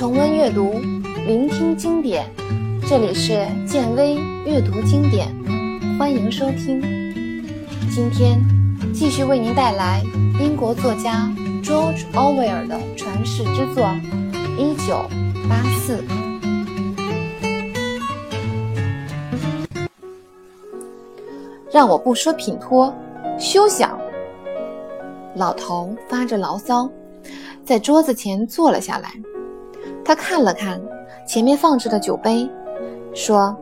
重温阅读，聆听经典。这里是建威阅读经典，欢迎收听。今天继续为您带来英国作家 George Orwell 的传世之作《一九八四》。让我不说品托，休想！老头发着牢骚，在桌子前坐了下来。他看了看前面放置的酒杯，说：“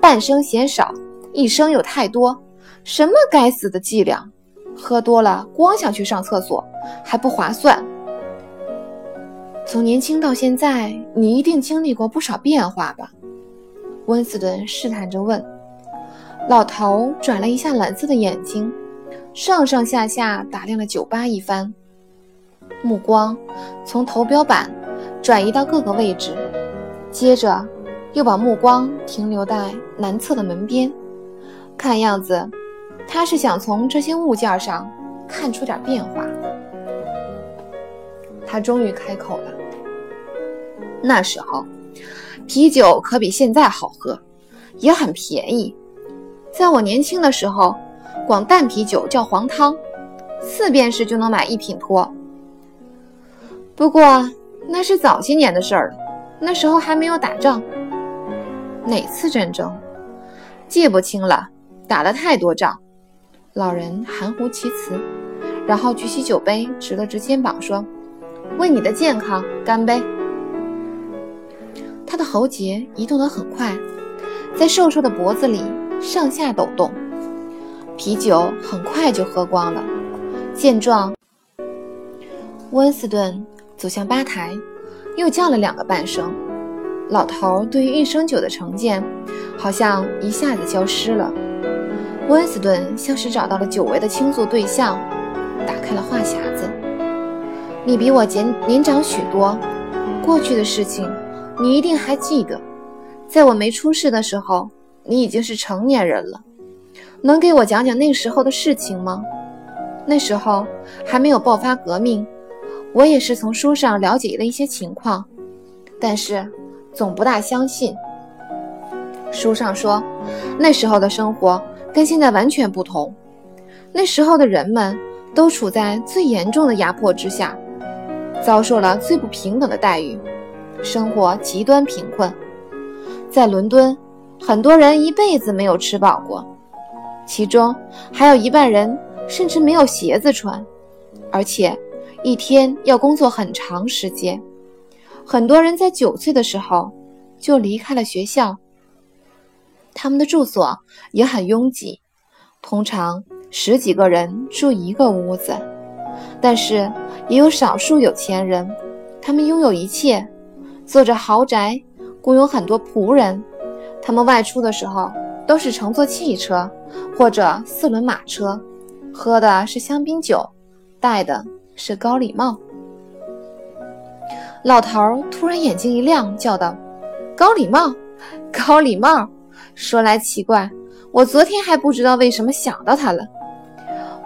半生嫌少，一生又太多，什么该死的伎俩！喝多了光想去上厕所，还不划算。”从年轻到现在，你一定经历过不少变化吧？温斯顿试探着问。老头转了一下蓝色的眼睛，上上下下打量了酒吧一番，目光从投标板转移到各个位置，接着又把目光停留在南侧的门边。看样子，他是想从这些物件上看出点变化。他终于开口了：“那时候，啤酒可比现在好喝，也很便宜。”在我年轻的时候，光淡啤酒叫黄汤，四便士就能买一品托。不过那是早些年的事儿了，那时候还没有打仗。哪次战争？记不清了，打了太多仗。老人含糊其辞，然后举起酒杯，直了直肩膀，说：“为你的健康，干杯！”他的喉结移动得很快，在瘦瘦的脖子里。上下抖动，啤酒很快就喝光了。见状，温斯顿走向吧台，又叫了两个半声。老头对于一升酒的成见，好像一下子消失了。温斯顿像是找到了久违的倾诉对象，打开了话匣子：“你比我年年长许多，过去的事情你一定还记得。在我没出事的时候。”你已经是成年人了，能给我讲讲那时候的事情吗？那时候还没有爆发革命，我也是从书上了解了一些情况，但是总不大相信。书上说，那时候的生活跟现在完全不同，那时候的人们都处在最严重的压迫之下，遭受了最不平等的待遇，生活极端贫困，在伦敦。很多人一辈子没有吃饱过，其中还有一半人甚至没有鞋子穿，而且一天要工作很长时间。很多人在九岁的时候就离开了学校，他们的住所也很拥挤，通常十几个人住一个屋子。但是也有少数有钱人，他们拥有一切，坐着豪宅，雇佣很多仆人。他们外出的时候都是乘坐汽车或者四轮马车，喝的是香槟酒，带的是高礼帽。老头突然眼睛一亮，叫道：“高礼帽，高礼帽！说来奇怪，我昨天还不知道为什么想到他了。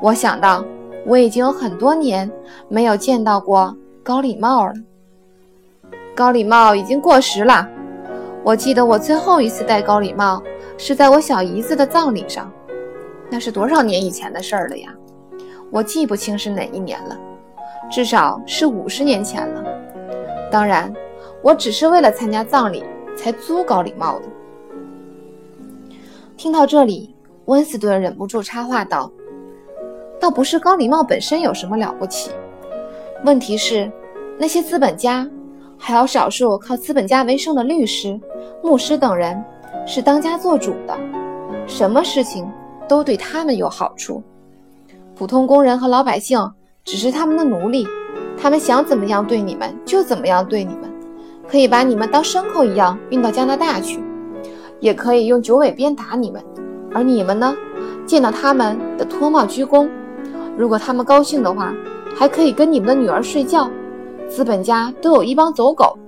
我想到我已经有很多年没有见到过高礼帽了。高礼帽已经过时了。”我记得我最后一次戴高礼帽是在我小姨子的葬礼上，那是多少年以前的事儿了呀？我记不清是哪一年了，至少是五十年前了。当然，我只是为了参加葬礼才租高礼帽的。听到这里，温斯顿忍不住插话道：“倒不是高礼帽本身有什么了不起，问题是那些资本家。”还有少数靠资本家为生的律师、牧师等人是当家做主的，什么事情都对他们有好处。普通工人和老百姓只是他们的奴隶，他们想怎么样对你们就怎么样对你们，可以把你们当牲口一样运到加拿大去，也可以用九尾鞭打你们。而你们呢，见到他们的脱帽鞠躬，如果他们高兴的话，还可以跟你们的女儿睡觉。资本家都有一帮走狗。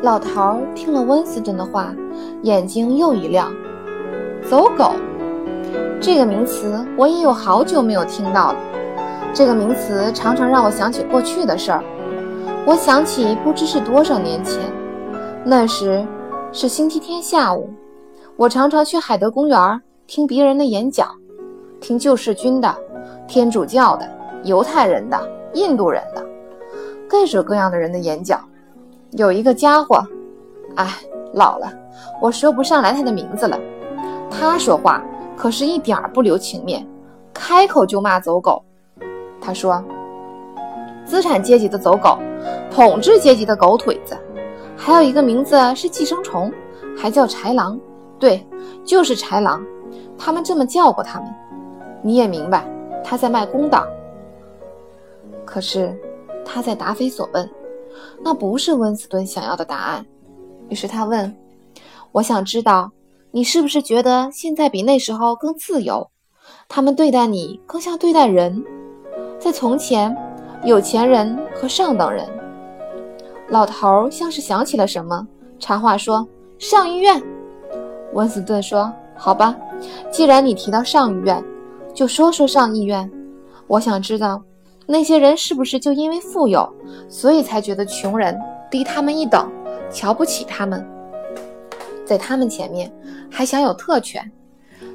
老头听了温斯顿的话，眼睛又一亮。走狗这个名词我也有好久没有听到了。这个名词常常让我想起过去的事儿。我想起不知是多少年前，那时是星期天下午，我常常去海德公园听别人的演讲，听救世军的、天主教的、犹太人的、印度人的，各种各样的人的演讲。有一个家伙，哎，老了，我说不上来他的名字了。他说话可是一点儿不留情面，开口就骂走狗。他说：“资产阶级的走狗，统治阶级的狗腿子，还有一个名字是寄生虫，还叫豺狼。对，就是豺狼，他们这么叫过他们。你也明白，他在卖公道。可是他在答非所问，那不是温斯顿想要的答案。于是他问：我想知道。”你是不是觉得现在比那时候更自由？他们对待你更像对待人。在从前，有钱人和上等人。老头像是想起了什么，插话说：“上医院。”温斯顿说：“好吧，既然你提到上医院，就说说上医院。我想知道，那些人是不是就因为富有，所以才觉得穷人低他们一等，瞧不起他们？”在他们前面还享有特权，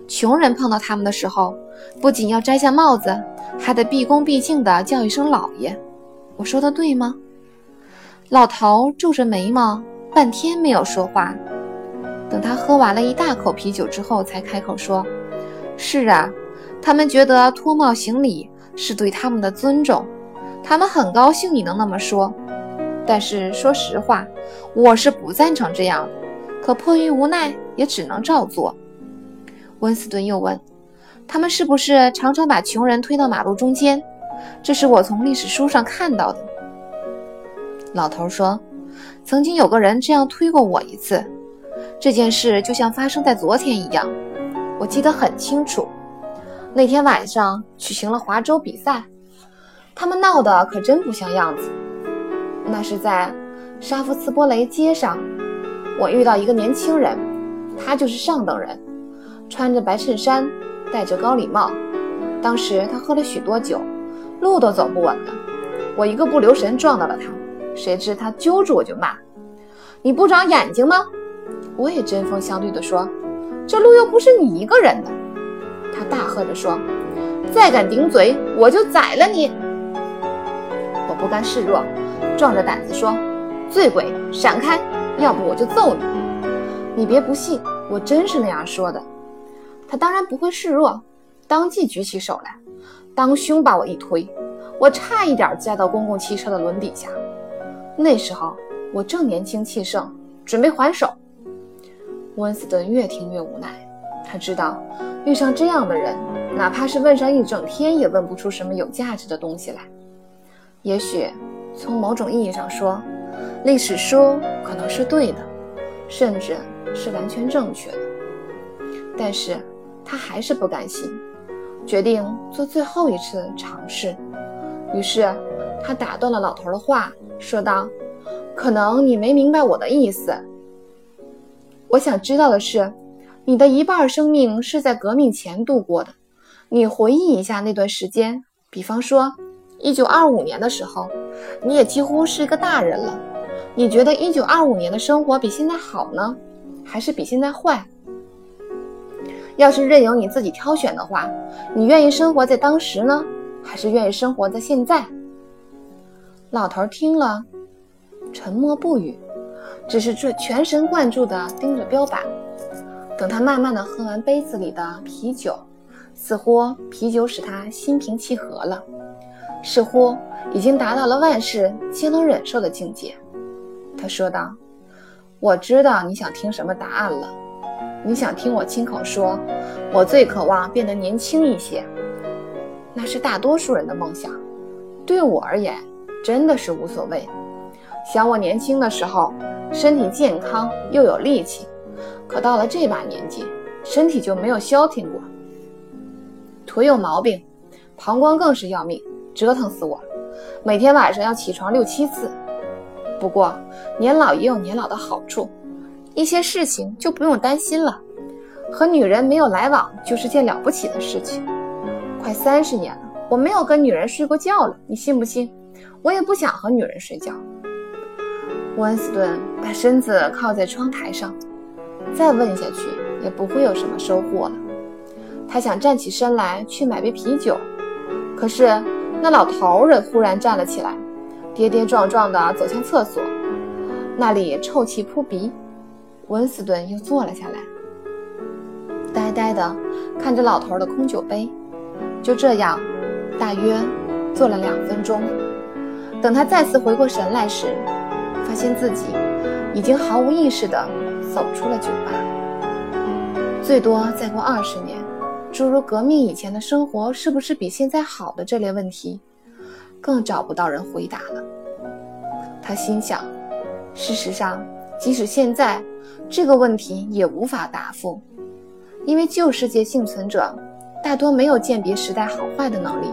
穷人碰到他们的时候，不仅要摘下帽子，还得毕恭毕敬地叫一声“老爷”。我说的对吗？老头皱着眉毛，半天没有说话。等他喝完了一大口啤酒之后，才开口说：“是啊，他们觉得脱帽行礼是对他们的尊重，他们很高兴你能那么说。但是说实话，我是不赞成这样的。”可迫于无奈，也只能照做。温斯顿又问：“他们是不是常常把穷人推到马路中间？”这是我从历史书上看到的。老头说：“曾经有个人这样推过我一次，这件事就像发生在昨天一样，我记得很清楚。那天晚上举行了划舟比赛，他们闹得可真不像样子。那是在沙夫茨波雷街上。”我遇到一个年轻人，他就是上等人，穿着白衬衫，戴着高礼帽。当时他喝了许多酒，路都走不稳了。我一个不留神撞到了他，谁知他揪住我就骂：“你不长眼睛吗？”我也针锋相对地说：“这路又不是你一个人的。”他大喝着说：“再敢顶嘴，我就宰了你！”我不甘示弱，壮着胆子说：“醉鬼，闪开！”要不我就揍你！你别不信，我真是那样说的。他当然不会示弱，当即举起手来，当胸把我一推，我差一点栽到公共汽车的轮底下。那时候我正年轻气盛，准备还手。温斯顿越听越无奈，他知道遇上这样的人，哪怕是问上一整天，也问不出什么有价值的东西来。也许从某种意义上说，历史书可能是对的，甚至是完全正确的，但是他还是不甘心，决定做最后一次尝试。于是他打断了老头的话，说道：“可能你没明白我的意思。我想知道的是，你的一半生命是在革命前度过的。你回忆一下那段时间，比方说1925年的时候，你也几乎是一个大人了。”你觉得一九二五年的生活比现在好呢，还是比现在坏？要是任由你自己挑选的话，你愿意生活在当时呢，还是愿意生活在现在？老头听了，沉默不语，只是这全神贯注地盯着标板。等他慢慢地喝完杯子里的啤酒，似乎啤酒使他心平气和了，似乎已经达到了万事皆能忍受的境界。他说道：“我知道你想听什么答案了。你想听我亲口说，我最渴望变得年轻一些。那是大多数人的梦想。对我而言，真的是无所谓。想我年轻的时候，身体健康又有力气。可到了这把年纪，身体就没有消停过。腿有毛病，膀胱更是要命，折腾死我。每天晚上要起床六七次。”不过，年老也有年老的好处，一些事情就不用担心了。和女人没有来往就是件了不起的事情。快三十年了，我没有跟女人睡过觉了，你信不信？我也不想和女人睡觉。温斯顿把身子靠在窗台上，再问下去也不会有什么收获了。他想站起身来去买杯啤酒，可是那老头儿忽然站了起来，跌跌撞撞地走向厕所，那里臭气扑鼻。温斯顿又坐了下来，呆呆地看着老头的空酒杯。就这样，大约坐了两分钟。等他再次回过神来时，发现自己已经毫无意识地走出了酒吧。最多再过二十年，诸如革命以前的生活是不是比现在好的这类问题，更找不到人回答了。他心想，事实上，即使现在这个问题也无法答复，因为旧世界幸存者大多没有鉴别时代好坏的能力，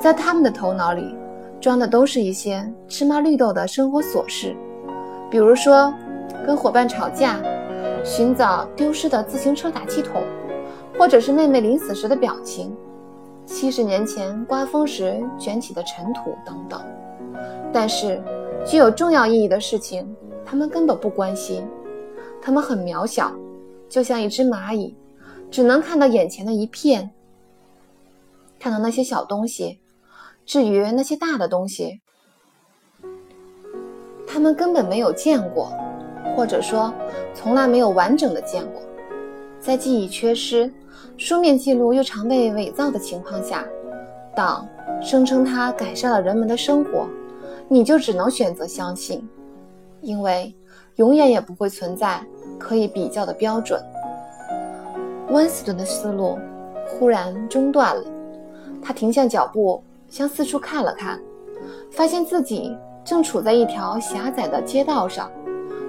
在他们的头脑里。装的都是一些芝麻绿豆的生活琐事，比如说跟伙伴吵架、寻找丢失的自行车打气筒，或者是妹妹临死时的表情、七十年前刮风时卷起的尘土等等。但是，具有重要意义的事情，他们根本不关心。他们很渺小，就像一只蚂蚁，只能看到眼前的一片，看到那些小东西。至于那些大的东西，他们根本没有见过，或者说从来没有完整的见过。在记忆缺失、书面记录又常被伪造的情况下，党声称它改善了人们的生活，你就只能选择相信，因为永远也不会存在可以比较的标准。温斯顿的思路忽然中断了，他停下脚步。向四处看了看，发现自己正处在一条狭窄的街道上，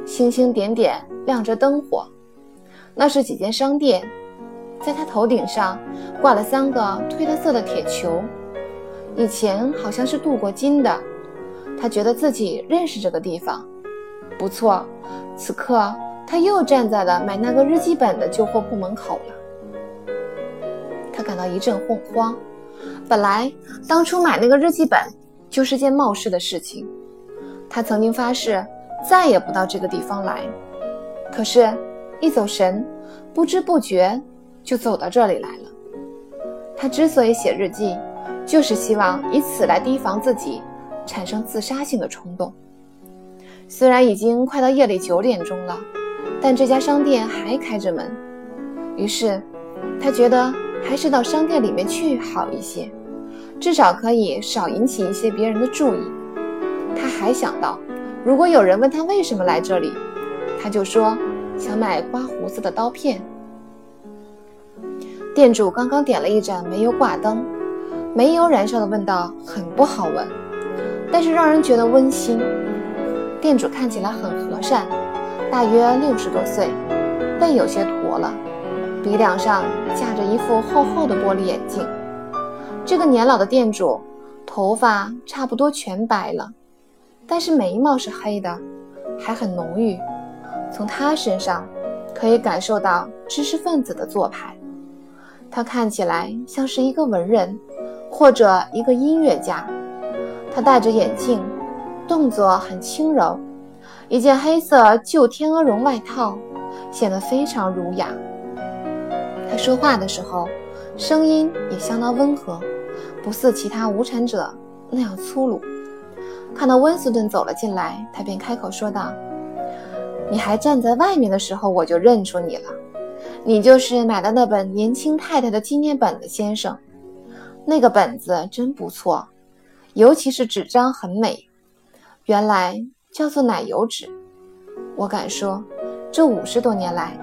星星点点亮着灯火。那是几间商店，在他头顶上挂了三个褪了色的铁球，以前好像是镀过金的。他觉得自己认识这个地方，不错。此刻他又站在了买那个日记本的旧货铺门口了，他感到一阵恐慌。本来当初买那个日记本就是件冒失的事情，他曾经发誓再也不到这个地方来。可是，一走神，不知不觉就走到这里来了。他之所以写日记，就是希望以此来提防自己产生自杀性的冲动。虽然已经快到夜里九点钟了，但这家商店还开着门。于是，他觉得。还是到商店里面去好一些，至少可以少引起一些别人的注意。他还想到，如果有人问他为什么来这里，他就说想买刮胡子的刀片。店主刚刚点了一盏煤油挂灯，煤油燃烧的味道很不好闻，但是让人觉得温馨。店主看起来很和善，大约六十多岁，背有些驼了。鼻梁上架着一副厚厚的玻璃眼镜。这个年老的店主头发差不多全白了，但是眉毛是黑的，还很浓郁。从他身上可以感受到知识分子的做派。他看起来像是一个文人，或者一个音乐家。他戴着眼镜，动作很轻柔，一件黑色旧天鹅绒外套显得非常儒雅。他说话的时候，声音也相当温和，不似其他无产者那样粗鲁。看到温斯顿走了进来，他便开口说道：“你还站在外面的时候，我就认出你了。你就是买了那本年轻太太的纪念本的先生。那个本子真不错，尤其是纸张很美，原来叫做奶油纸。我敢说，这五十多年来，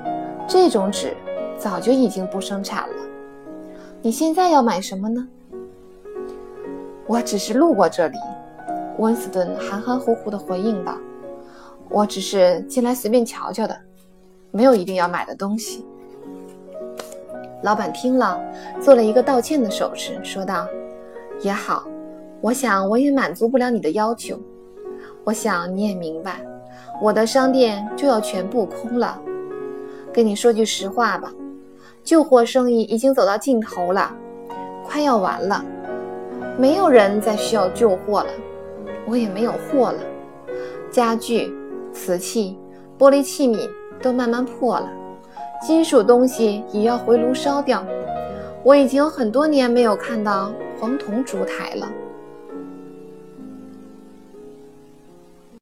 这种纸。”早就已经不生产了。你现在要买什么呢？我只是路过这里。”温斯顿含含糊糊地回应道，“我只是进来随便瞧瞧的，没有一定要买的东西。”老板听了，做了一个道歉的手势，说道：“也好，我想我也满足不了你的要求。我想你也明白，我的商店就要全部空了。跟你说句实话吧。”旧货生意已经走到尽头了，快要完了，没有人再需要旧货了，我也没有货了。家具、瓷器、玻璃器皿都慢慢破了，金属东西也要回炉烧掉。我已经很多年没有看到黄铜烛台了。